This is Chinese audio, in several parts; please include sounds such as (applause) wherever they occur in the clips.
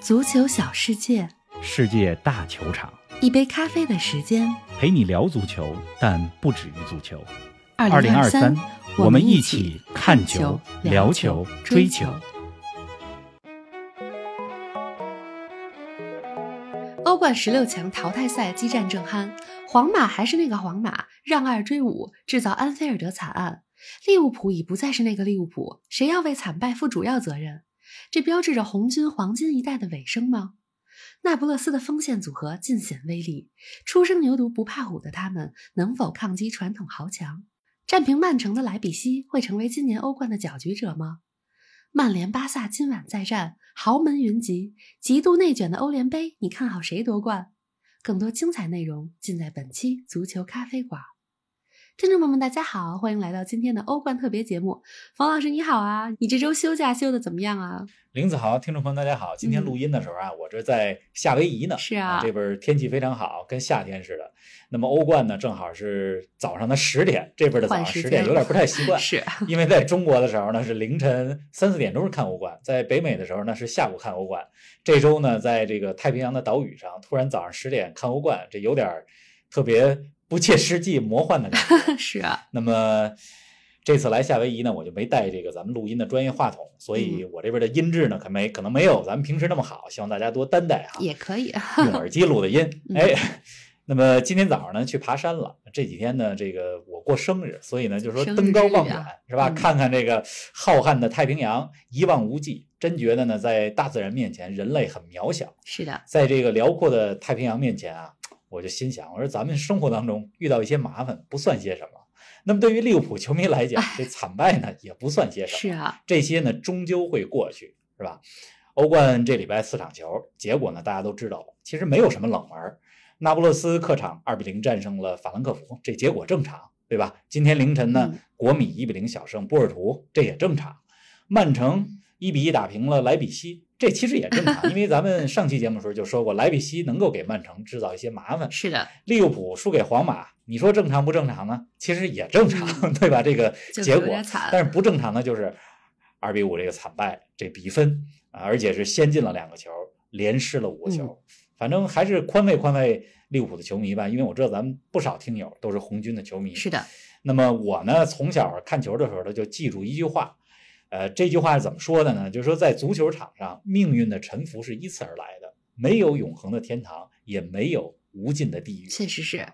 足球小世界，世界大球场，一杯咖啡的时间。陪你聊足球，但不止于足球。二零二三，我们一一起看球、聊球、追球。欧冠十六强淘汰赛激战正酣，皇马还是那个皇马，让二追五，制造安菲尔德惨案。利物浦已不再是那个利物浦，谁要为惨败负主要责任？这标志着红军黄金一代的尾声吗？那不勒斯的锋线组合尽显威力，初生牛犊不怕虎的他们能否抗击传统豪强？战平曼城的莱比锡会成为今年欧冠的搅局者吗？曼联、巴萨今晚再战，豪门云集，极度内卷的欧联杯，你看好谁夺冠？更多精彩内容尽在本期足球咖啡馆。听众朋友们，大家好，欢迎来到今天的欧冠特别节目。冯老师你好啊，你这周休假休的怎么样啊？林子豪，听众朋友大家好，今天录音的时候啊，我这在夏威夷呢，是啊这边天气非常好，跟夏天似的。那么欧冠呢，正好是早上的十点，这边的早上十点有点不太习惯，(laughs) 是因为在中国的时候呢是凌晨三四点钟是看欧冠，在北美的时候呢是下午看欧冠。这周呢，在这个太平洋的岛屿上，突然早上十点看欧冠，这有点特别不切实际、魔幻的感觉。(laughs) 是啊，那么这次来夏威夷呢，我就没带这个咱们录音的专业话筒，所以嗯我这边的音质呢，可没可能没有咱们平时那么好，希望大家多担待哈。也可以。用耳机录的音，(laughs) 嗯哎。那么今天早上呢，去爬山了。这几天呢，这个我过生日，所以呢，就说登高望远啊，是吧？嗯看看这个浩瀚的太平洋，一望无际，真觉得呢，在大自然面前，人类很渺小。是的，在这个辽阔的太平洋面前啊，我就心想，我说咱们生活当中遇到一些麻烦不算些什么，那么对于利物浦球迷来讲，这惨败呢也不算些什么，是啊，这些呢终究会过去，是吧？欧冠这礼拜四场球，结果呢大家都知道了，其实没有什么冷门儿。那不勒斯客场二比零战胜了法兰克福，这结果正常，对吧？今天凌晨呢嗯，国米一比零小胜波尔图，这也正常。曼城一比一打平了莱比锡，这其实也正常，因为咱们上期节目的时候就说过，莱比锡能够给曼城制造一些麻烦。是的，利物浦输给皇马，你说正常不正常呢？其实也正常，对吧？这个 (laughs) 结果。但是不正常的就是二比五这个惨败，这比分啊，而且是先进了两个球，连失了五个球。嗯反正还是宽慰宽慰利物浦的球迷吧，因为我知道咱们不少听友都是红军的球迷。是的，那么我呢，从小看球的时候呢，就记住一句话，呃，这句话是怎么说的呢？就是说，在足球场上，命运的沉浮是依次而来的，没有永恒的天堂，也没有无尽的地狱。确实是。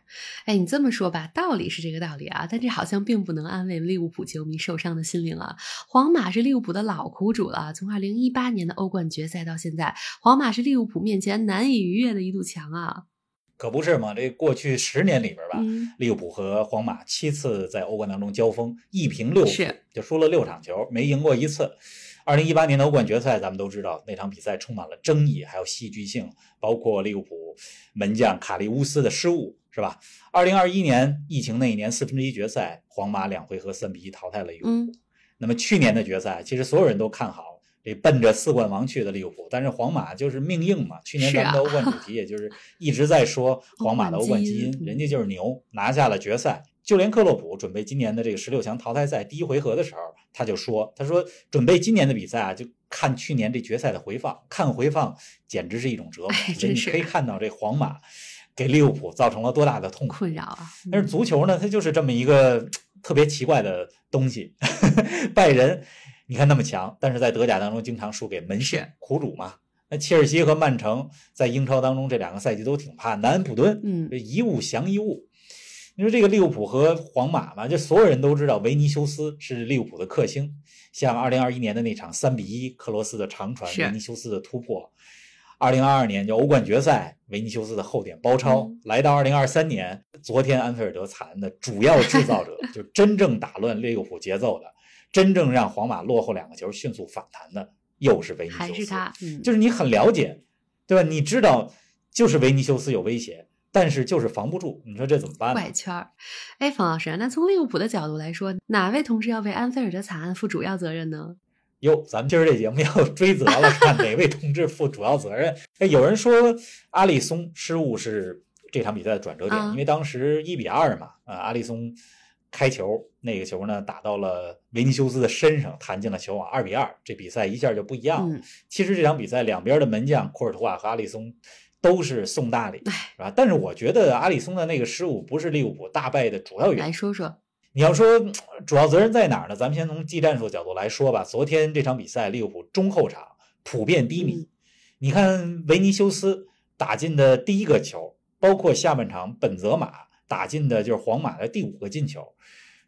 哎，你这么说吧，道理是这个道理啊，但这好像并不能安慰利物浦球迷受伤的心灵啊。皇马是利物浦的老苦主了，从二零一八年的欧冠决赛到现在，皇马是利物浦面前难以逾越的一堵墙啊。可不是嘛？这过去十年里边吧，嗯，利物浦和皇马七次在欧冠当中交锋，一平六负是，就输了六场球，没赢过一次。二零一八年的欧冠决赛，咱们都知道那场比赛充满了争议，还有戏剧性，包括利物浦门将卡利乌斯的失误，是吧？二零二一年疫情那一年四分之一决赛，皇马两回合三比一淘汰了利物浦。嗯那么去年的决赛，其实所有人都看好这奔着四冠王去的利物浦，但是皇马就是命硬嘛。去年咱们的欧冠主题也就是一直在说 (laughs) 皇马的欧冠基因人家就是牛，拿下了决赛。就连克洛普准备今年的这个十六强淘汰赛第一回合的时候，他就说：“他说准备今年的比赛啊，就看去年这决赛的回放，看回放简直是一种折磨。可以看到这皇马给利物浦造成了多大的痛苦。困扰啊。但是足球呢，它就是这么一个特别奇怪的东西。(laughs) 拜仁，你看那么强，但是在德甲当中经常输给门线苦主嘛。那切尔西和曼城在英超当中这两个赛季都挺怕南安普敦，嗯这一物降一物。你说这个利物浦和皇马嘛，就所有人都知道维尼修斯是利物浦的克星，像二零二一年的那场三比一克罗斯的长传，维尼修斯的突破。二零二二年就欧冠决赛，维尼修斯的后点包抄。嗯来到二零二三年，昨天安菲尔德惨案的主要制造者，(laughs) 就真正打乱利物浦节奏的，真正让皇马落后两个球迅速反弹的，又是维尼修斯。还是他，嗯，就是你很了解，对吧？你知道就是维尼修斯有威胁，但是就是防不住，你说这怎么办呢？怪圈儿。哎，冯老师，那从利物浦的角度来说，哪位同志要为安菲尔德惨案负主要责任呢？哟，咱们今儿这节目要 (laughs) 追责了，看哪位同志负主要责任？哎，有人说阿里松失误是这场比赛的转折点，啊因为当时一比二嘛，啊，阿里松开球，那个球呢打到了维尼修斯的身上，弹进了球网，二比二，这比赛一下就不一样了。嗯，其实这场比赛两边的门将库尔图瓦和阿里松都是送大礼，哎是吧？但是我觉得阿里松的那个失误不是利物浦大败的主要原因。来说说，你要说嗯主要责任在哪儿呢？咱们先从技战术角度来说吧。昨天这场比赛，利物浦中后场普遍低迷。嗯你看维尼修斯打进的第一个球，包括下半场本泽马打进的就是皇马的第五个进球，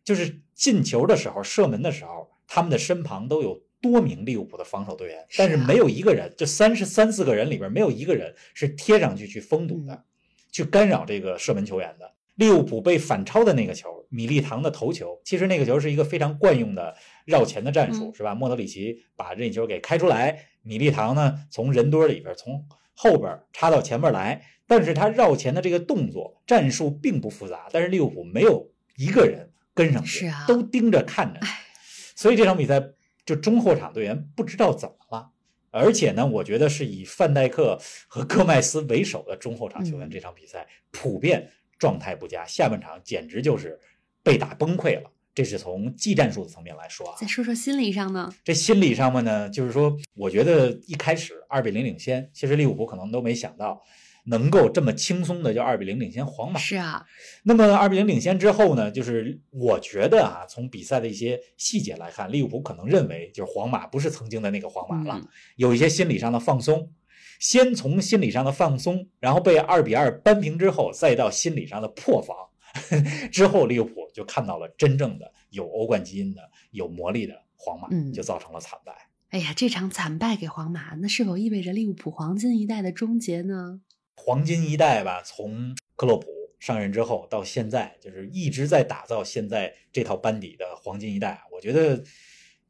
就是进球的时候、射门的时候，他们的身旁都有多名利物浦的防守队员，但是没有一个人，这三十三四个人里边没有一个人是贴上去去封堵的，嗯去干扰这个射门球员的。利物浦被反超的那个球，米利唐的头球，其实那个球是一个非常惯用的绕前的战术，嗯是吧？莫德里奇把任意球给开出来，米利唐呢从人堆里边从后边插到前面来，但是他绕前的这个动作战术并不复杂，但是利物浦没有一个人跟上去，是啊都盯着看着，哎所以这场比赛就中后场队员不知道怎么了。而且呢，我觉得是以范戴克和戈麦斯为首的中后场球员，嗯这场比赛普遍状态不佳，下半场简直就是被打崩溃了。这是从技战术的层面来说啊再，说说心理上呢？这心理上面呢，就是说，我觉得一开始二比零领先，其实利物浦可能都没想到能够这么轻松的就二比零领先皇马。是啊，那么二比零领先之后呢，就是我觉得啊，从比赛的一些细节来看，利物浦可能认为就是皇马不是曾经的那个皇马了，嗯有一些心理上的放松。先从心理上的放松，然后被二比二扳平之后，再到心理上的破防，之后利物浦就看到了真正的有欧冠基因的、有魔力的皇马，嗯就造成了惨败。哎呀，这场惨败给皇马，那是否意味着利物浦黄金一代的终结呢？黄金一代吧，从克洛普上任之后到现在，就是一直在打造现在这套班底的黄金一代。我觉得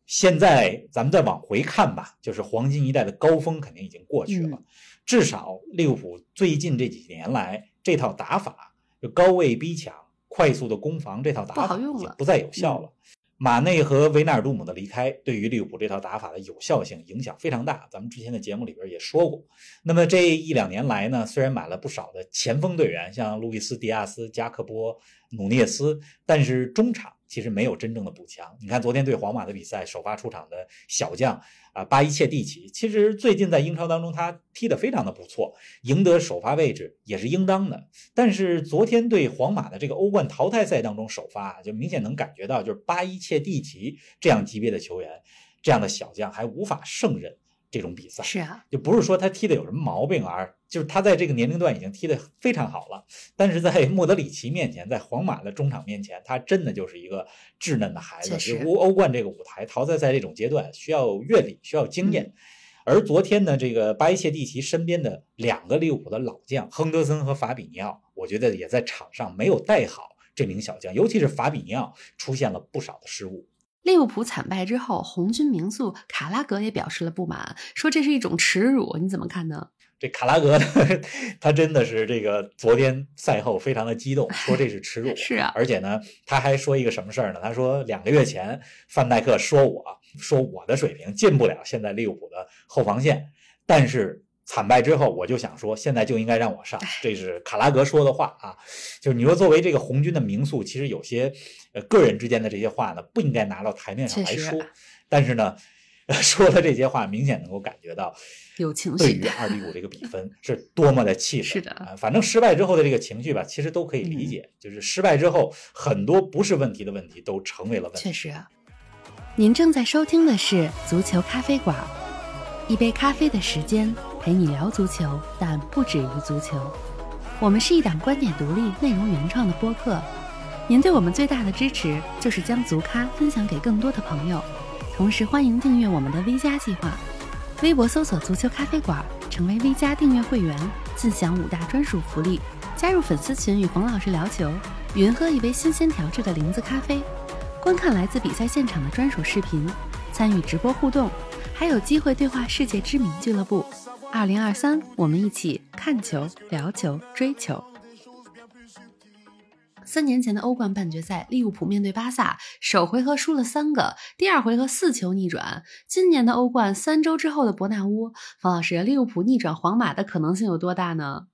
现在咱们再往回看吧，就是黄金一代的高峰肯定已经过去了。嗯至少利物浦最近这几年来这套打法，就高位逼抢、快速的攻防这套打法已经不再有效了。马内和维纳尔杜姆的离开，对于利物浦这套打法的有效性影响非常大。咱们之前的节目里边也说过。那么这一两年来呢，虽然买了不少的前锋队员，像路易斯·迪亚斯、加克波、努涅斯，但是中场其实没有真正的补强。你看昨天对皇马的比赛，首发出场的小将啊巴伊切蒂奇，其实最近在英超当中他踢得非常的不错，赢得首发位置也是应当的。但是昨天对皇马的这个欧冠淘汰赛当中首发，就明显能感觉到，就是巴伊切蒂奇这样级别的球员，这样的小将还无法胜任这种比赛。是啊，就不是说他踢的有什么毛病啊，就是他在这个年龄段已经踢得非常好了，但是在莫德里奇面前，在皇马的中场面前，他真的就是一个稚嫩的孩子。确欧冠这个舞台，淘汰赛这种阶段需要阅历，需要经验。而昨天呢，这个巴伊切蒂奇身边的两个利物浦的老将亨德森和法比尼奥，我觉得也在场上没有带好这名小将，尤其是法比尼奥出现了不少的失误。利物浦惨败之后，红军名宿卡拉格也表示了不满，说这是一种耻辱。你怎么看呢？这卡拉格呢，(laughs) 他真的是这个昨天赛后非常的激动，说这是耻辱。(laughs) 是啊，而且呢，他还说一个什么事儿呢？他说两个月前范戴克说我说我的水平进不了现在利物浦的后防线，但是惨败之后，我就想说现在就应该让我上，这是卡拉格说的话啊。就是你说作为这个红军的名宿，其实有些呃个人之间的这些话呢，不应该拿到台面上来说，(laughs) 但是呢。(laughs) 说的这些话，明显能够感觉到，有情绪对于 (laughs) 二比五这个比分是多么的气愤。是的啊，反正失败之后的这个情绪吧，其实都可以理解。就是失败之后，很多不是问题的问题都成为了问题。确实啊。您正在收听的是《足球咖啡馆》，一杯咖啡的时间陪你聊足球，但不止于足球。我们是一档观点独立、内容原创的播客。您对我们最大的支持就是将足咖分享给更多的朋友。同时，欢迎订阅我们的 V 加计划，微博搜索“足球咖啡馆”，成为 V 加订阅会员，尽享五大专属福利：加入粉丝群与冯老师聊球，云喝一杯新鲜调制的零子咖啡，观看来自比赛现场的专属视频，参与直播互动，还有机会对话世界知名俱乐部。二零二三，我们一起看球、聊球、追球。三年前的欧冠半决赛，利物浦面对巴萨，首回合输了三个，第二回合四球逆转。今年的欧冠，三周之后的伯纳乌，方老师，利物浦逆转皇马的可能性有多大呢？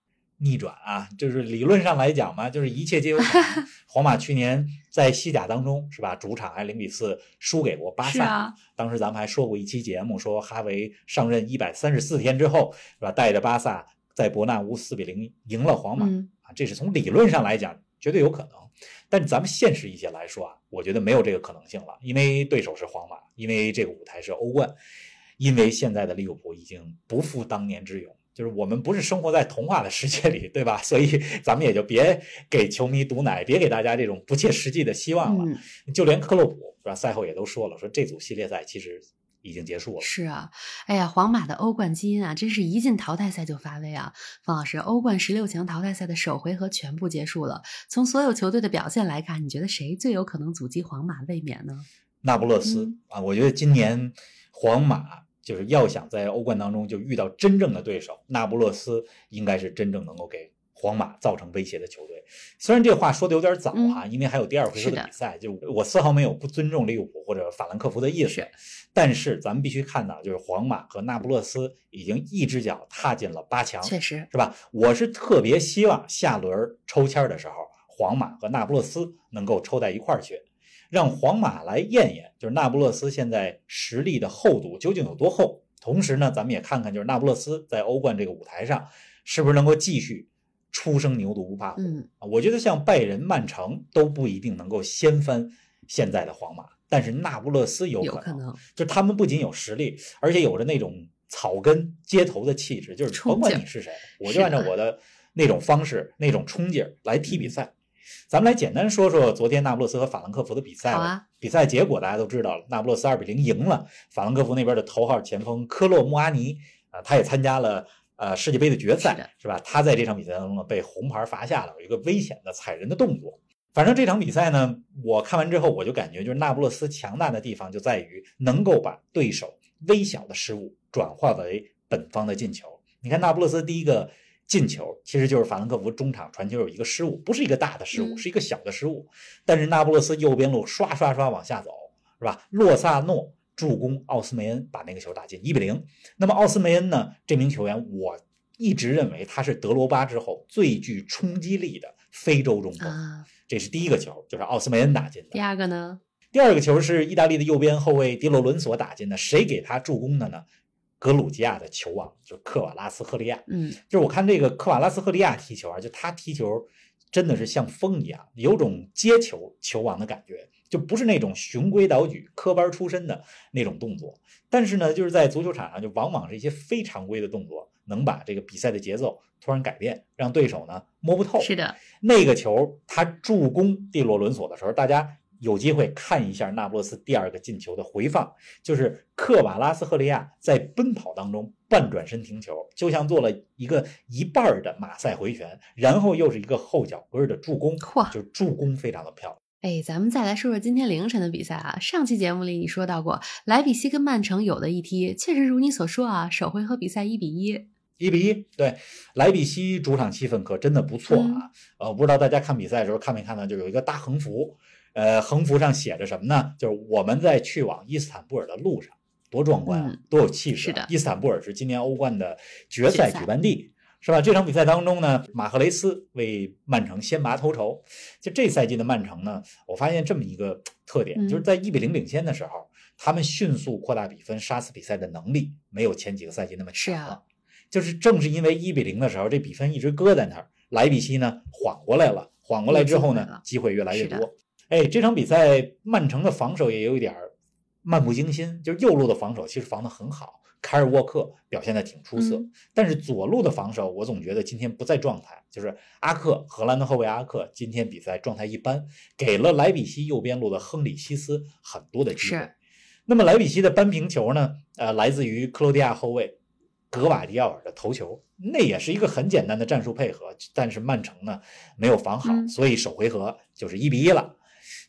逆转啊，就是理论上来讲嘛，就是一切皆有可能。(laughs) 皇马去年在西甲当中是吧，主场还零比四输给过巴萨。啊、当时咱们还说过一期节目，说哈维上任一百三十四天之后是吧，带着巴萨在伯纳乌四比零赢了皇马、嗯、啊，这是从理论上来讲绝对有可能。但咱们现实一些来说啊，我觉得没有这个可能性了，因为对手是皇马，因为这个舞台是欧冠，因为现在的利物浦已经不复当年之勇。就是我们不是生活在童话的世界里，对吧？所以咱们也就别给球迷毒奶，别给大家这种不切实际的希望了。嗯、就连克洛普是吧，赛后也都说了，说这组系列赛其实已经结束了。是啊，哎呀，皇马的欧冠基因啊，真是一进淘汰赛就发威啊！方老师，欧冠十六强淘汰赛的首回合全部结束了，从所有球队的表现来看，你觉得谁最有可能阻击皇马卫冕呢？那不勒斯、嗯、啊，我觉得今年皇马。就是要想在欧冠当中就遇到真正的对手，那不勒斯应该是真正能够给皇马造成威胁的球队。虽然这话说的有点早哈、啊，嗯、因为还有第二回合的比赛，就我丝毫没有不尊重利物浦或者法兰克福的意思。但是咱们必须看到，就是皇马和那不勒斯已经一只脚踏进了八强，确实是吧？我是特别希望下轮抽签的时候，皇马和那不勒斯能够抽在一块儿去。让皇马来验验，就是那不勒斯现在实力的厚度究竟有多厚。同时呢，咱们也看看，就是那不勒斯在欧冠这个舞台上，是不是能够继续初生牛犊不怕虎。嗯，我觉得像拜仁、曼城都不一定能够掀翻现在的皇马，但是那不勒斯有可能。就他们不仅有实力，而且有着那种草根街头的气质，就是甭管你是谁，我就按照我的那种方式、那种冲劲儿来踢比赛。咱们来简单说说昨天那不勒斯和法兰克福的比赛吧。啊、比赛结果大家都知道了，那不勒斯二比零赢了法兰克福那边的头号前锋科洛穆阿尼啊、呃，他也参加了呃世界杯的决赛，是是吧？他在这场比赛当中呢被红牌罚下了，有一个危险的踩人的动作。反正这场比赛呢，我看完之后我就感觉，就是那不勒斯强大的地方就在于能够把对手微小的失误转化为本方的进球。你看那不勒斯第一个。进球其实就是法兰克福中场传球有一个失误，不是一个大的失误，嗯、是一个小的失误。但是那不勒斯右边路刷刷刷往下走，是吧？洛萨诺助攻奥斯梅恩把那个球打进，一比零。那么奥斯梅恩呢？这名球员我一直认为他是德罗巴之后最具冲击力的非洲中锋。啊、这是第一个球，就是奥斯梅恩打进的。第二个呢？第二个球是意大利的右边后卫迪洛伦索打进的，谁给他助攻的呢？格鲁吉亚的球王就是克瓦拉斯赫利亚，嗯，就是我看这个克瓦拉斯赫利亚踢球啊，就他踢球真的是像风一样，有种接球球王的感觉，就不是那种循规蹈矩、科班出身的那种动作。但是呢，就是在足球场上，就往往是一些非常规的动作，能把这个比赛的节奏突然改变，让对手呢摸不透。是的，那个球他助攻蒂洛伦索的时候，大家。有机会看一下那不勒斯第二个进球的回放，就是克瓦拉斯赫利亚在奔跑当中半转身停球，就像做了一个一半的马赛回旋，然后又是一个后脚跟的助攻，就助攻非常的漂亮。哎，咱们再来说说今天凌晨的比赛啊。上期节目里你说到过，莱比锡跟曼城有的一踢，确实如你所说啊，首回合比赛一比一。一比一，对，莱比锡主场气氛可真的不错啊。嗯、呃，不知道大家看比赛的时候看没看到，就有一个大横幅。呃，横幅上写着什么呢？就是我们在去往伊斯坦布尔的路上，多壮观啊，嗯、多有气势、啊！是的，伊斯坦布尔是今年欧冠的决赛举办地，是吧？这场比赛当中呢，马赫雷斯为曼城先拔头筹。就这赛季的曼城呢，我发现这么一个特点，嗯、就是在一比零领先的时候，他们迅速扩大比分、杀死比赛的能力没有前几个赛季那么强了。是啊，就是正是因为一比零的时候，这比分一直搁在那儿，莱比锡呢缓过来了，缓过来之后呢，机会越来越多。哎，这场比赛曼城的防守也有一点漫不经心，就是右路的防守其实防得很好，凯尔沃克表现的挺出色，嗯、但是左路的防守我总觉得今天不在状态，就是阿克，荷兰的后卫阿克今天比赛状态一般，给了莱比锡右边路的亨里希斯很多的机会。那么莱比锡的扳平球呢？呃，来自于克罗地亚后卫格瓦迪奥尔的头球，那也是一个很简单的战术配合，但是曼城呢没有防好，嗯、所以首回合就是一比一了。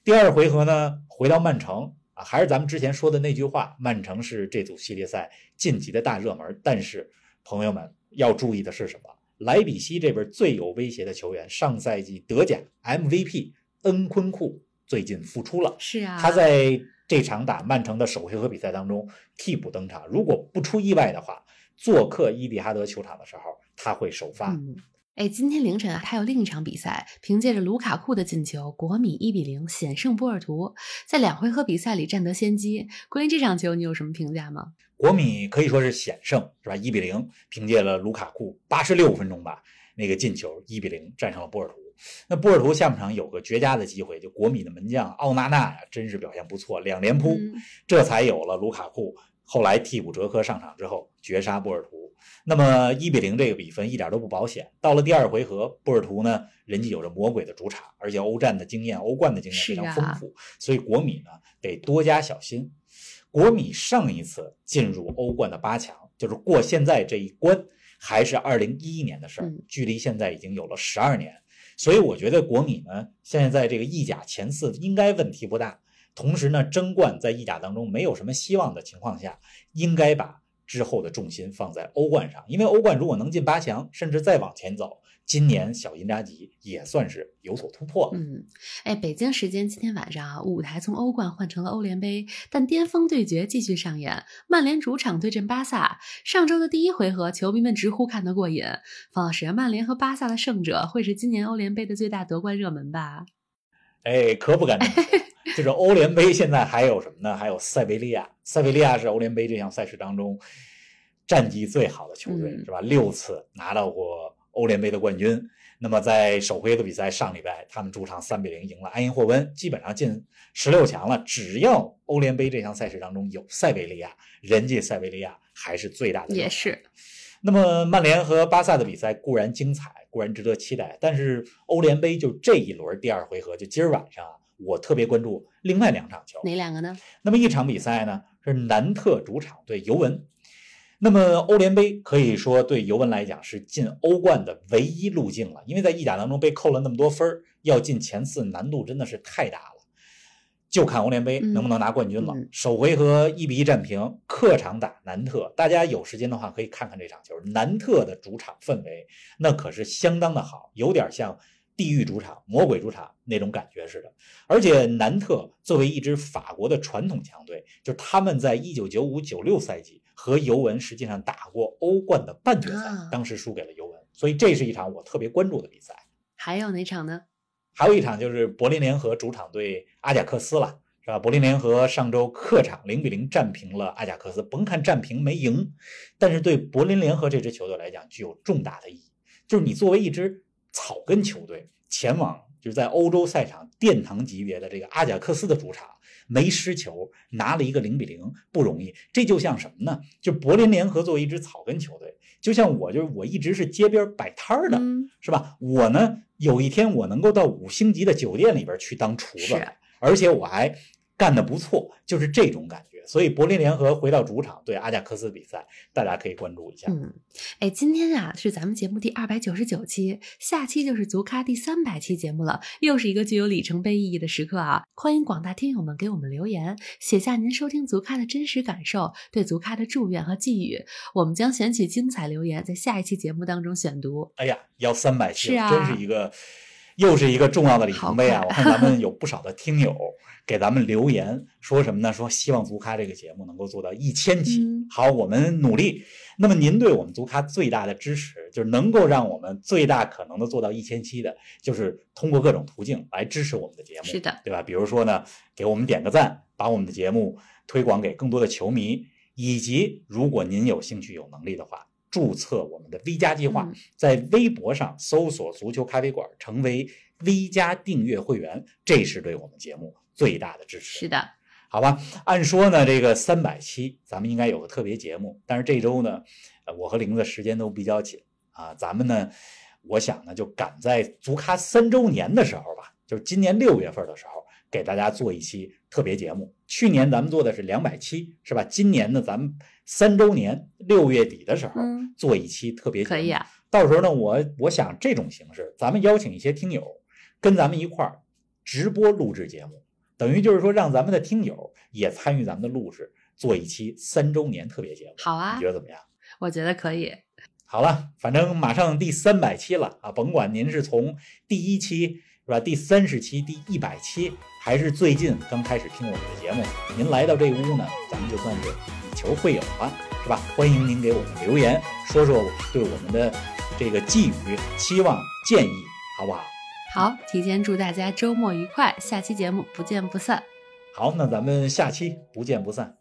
第二回合呢，回到曼城啊，还是咱们之前说的那句话，曼城是这组系列赛晋级的大热门。但是朋友们要注意的是什么？莱比锡这边最有威胁的球员，上赛季德甲 MVP 恩昆库最近复出了，是啊，他在这场打曼城的首回合比赛当中替补登场。如果不出意外的话，做客伊蒂哈德球场的时候，他会首发。嗯哎，今天凌晨啊，还有另一场比赛，凭借着卢卡库的进球，国米一比零险胜波尔图，在两回合比赛里占得先机。关于这场球，你有什么评价吗？国米可以说是险胜，是吧？一比零，凭借了卢卡库八十六分钟吧那个进球，一比零战胜了波尔图。那波尔图下半场有个绝佳的机会，就国米的门将奥纳纳呀，真是表现不错，两连扑，这才有了卢卡库。后来替补哲科上场之后，绝杀波尔图。那么一比零这个比分一点都不保险。到了第二回合，波尔图呢，人家有着魔鬼的主场，而且欧战的经验、欧冠的经验非常丰富，所以国米呢得多加小心。国米上一次进入欧冠的八强，就是过现在这一关，还是二零一一年的事儿，距离现在已经有了十二年。所以我觉得国米呢，现在在这个意甲前四应该问题不大。同时呢，争冠在意甲当中没有什么希望的情况下，应该把。之后的重心放在欧冠上，因为欧冠如果能进八强，甚至再往前走，今年小因扎吉也算是有所突破。嗯，哎，北京时间今天晚上啊，舞台从欧冠换成了欧联杯，但巅峰对决继续上演。曼联主场对阵巴萨，上周的第一回合，球迷们直呼看得过瘾。方老师，曼联和巴萨的胜者会是今年欧联杯的最大夺冠热门吧？哎，可不敢说。(laughs) 就是欧联杯现在还有什么呢？还有塞维利亚，塞维利亚是欧联杯这项赛事当中战绩最好的球队，是吧？六次拿到过欧联杯的冠军。那么在首回合比赛上礼拜，他们主场三比零赢了埃因霍温，基本上进十六强了。只要欧联杯这项赛事当中有塞维利亚，人家塞维利亚还是最大的。也是。那么曼联和巴萨的比赛固然精彩，固然值得期待，但是欧联杯就这一轮第二回合，就今儿晚上。我特别关注另外两场球，哪两个呢？那么一场比赛呢是南特主场对尤文。那么欧联杯可以说对尤文来讲是进欧冠的唯一路径了，因为在意甲当中被扣了那么多分要进前四难度真的是太大了。就看欧联杯能不能拿冠军了。首回合一比一战平，客场打南特，大家有时间的话可以看看这场球。南特的主场氛围那可是相当的好，有点像。地狱主场、魔鬼主场那种感觉似的，而且南特作为一支法国的传统强队，就他们在一九九五九六赛季和尤文实际上打过欧冠的半决赛，当时输给了尤文，所以这是一场我特别关注的比赛。还有哪场呢？还有一场就是柏林联合主场对阿贾克斯了，是吧？柏林联合上周客场零比零战平了阿贾克斯，甭看战平没赢，但是对柏林联合这支球队来讲具有重大的意义，就是你作为一支。草根球队前往就是在欧洲赛场殿堂级别的这个阿贾克斯的主场，没失球，拿了一个零比零，不容易。这就像什么呢？就柏林联合作为一支草根球队，就像我，就是我一直是街边摆摊儿的，是吧？我呢，有一天我能够到五星级的酒店里边去当厨子，而且我还干得不错，就是这种感觉。所以柏林联合回到主场对阿贾克斯比赛，大家可以关注一下。嗯，哎，今天啊是咱们节目第二百九十九期，下期就是足咖第三百期节目了，又是一个具有里程碑意义的时刻啊！欢迎广大听友们给我们留言，写下您收听足咖的真实感受，对足咖的祝愿和寄语，我们将选取精彩留言，在下一期节目当中选读。哎呀，要三百期，了，真是一个。又是一个重要的里程碑啊！我看咱们有不少的听友给咱们留言，说什么呢？说希望足咖这个节目能够做到一千期。好，我们努力。那么您对我们足咖最大的支持，就是能够让我们最大可能的做到一千期的，就是通过各种途径来支持我们的节目，是的，对吧？比如说呢，给我们点个赞，把我们的节目推广给更多的球迷，以及如果您有兴趣、有能力的话。注册我们的 V 加计划，在微博上搜索“足球咖啡馆”，成为 V 加订阅会员，这是对我们节目最大的支持。是的，好吧。按说呢，这个三百期咱们应该有个特别节目，但是这周呢，呃，我和玲子时间都比较紧啊。咱们呢，我想呢，就赶在足咖三周年的时候吧，就是今年六月份的时候。给大家做一期特别节目。去年咱们做的是两百期，是吧？今年呢，咱们三周年六月底的时候做一期特别节目。可以啊。到时候呢，我我想这种形式，咱们邀请一些听友跟咱们一块儿直播录制节目，等于就是说让咱们的听友也参与咱们的录制，做一期三周年特别节目。好啊，你觉得怎么样？我觉得可以。好了，反正马上第三百期了啊，甭管您是从第一期。是吧？第三十期、第一百期，还是最近刚开始听我们的节目，您来到这屋呢，咱们就算是以球会友了，是吧？欢迎您给我们留言，说说对我们的这这个寄语、期望、建议，好不好？好，提前祝大家周末愉快，下期节目不见不散。好，那咱们下期不见不散。